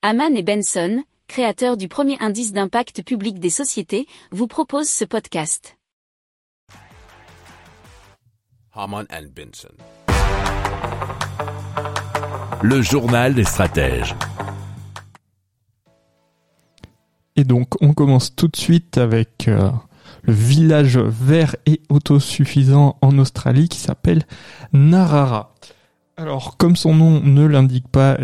Haman et Benson, créateurs du premier indice d'impact public des sociétés, vous proposent ce podcast. Haman and Benson. Le journal des stratèges. Et donc, on commence tout de suite avec euh, le village vert et autosuffisant en Australie qui s'appelle Narara. Alors, comme son nom ne l'indique pas,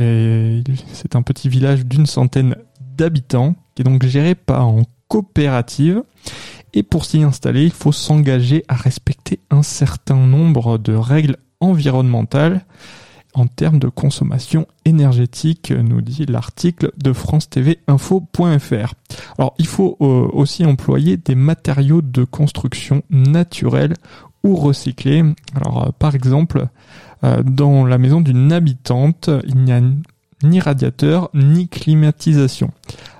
c'est un petit village d'une centaine d'habitants qui est donc géré par en coopérative. Et pour s'y installer, il faut s'engager à respecter un certain nombre de règles environnementales en termes de consommation énergétique, nous dit l'article de France TV Info.fr. Alors, il faut euh, aussi employer des matériaux de construction naturels ou recyclés. Alors, euh, par exemple, euh, dans la maison d'une habitante, il n'y a ni radiateur ni climatisation.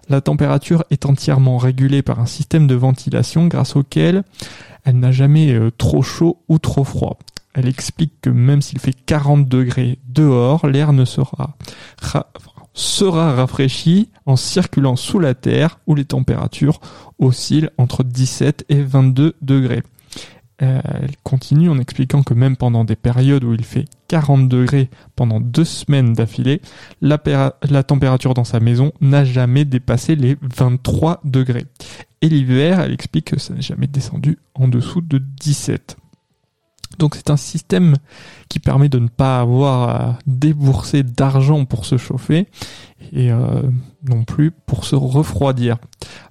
La température est entièrement régulée par un système de ventilation grâce auquel elle n'a jamais trop chaud ou trop froid. Elle explique que même s'il fait 40 degrés dehors, l'air ne sera, sera rafraîchi en circulant sous la Terre où les températures oscillent entre 17 et 22 degrés. Elle continue en expliquant que même pendant des périodes où il fait 40 degrés pendant deux semaines d'affilée, la, la, température dans sa maison n'a jamais dépassé les 23 degrés. Et l'hiver, elle explique que ça n'est jamais descendu en dessous de 17. Donc c'est un système qui permet de ne pas avoir à débourser d'argent pour se chauffer et euh, non plus pour se refroidir.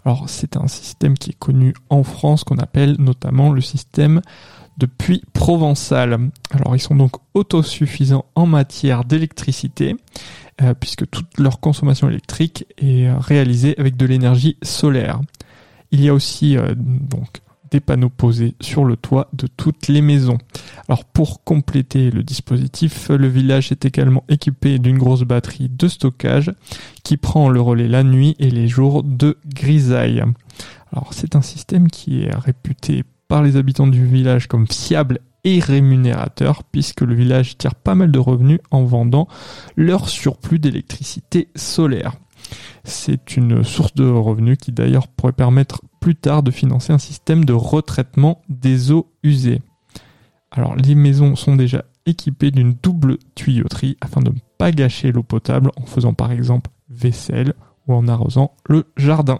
Alors c'est un système qui est connu en France qu'on appelle notamment le système de puits provençal. Alors ils sont donc autosuffisants en matière d'électricité euh, puisque toute leur consommation électrique est réalisée avec de l'énergie solaire. Il y a aussi euh, donc panneaux posés sur le toit de toutes les maisons. Alors pour compléter le dispositif, le village est également équipé d'une grosse batterie de stockage qui prend le relais la nuit et les jours de grisaille. Alors c'est un système qui est réputé par les habitants du village comme fiable et rémunérateur puisque le village tire pas mal de revenus en vendant leur surplus d'électricité solaire. C'est une source de revenus qui d'ailleurs pourrait permettre plus tard de financer un système de retraitement des eaux usées. Alors les maisons sont déjà équipées d'une double tuyauterie afin de ne pas gâcher l'eau potable en faisant par exemple vaisselle ou en arrosant le jardin.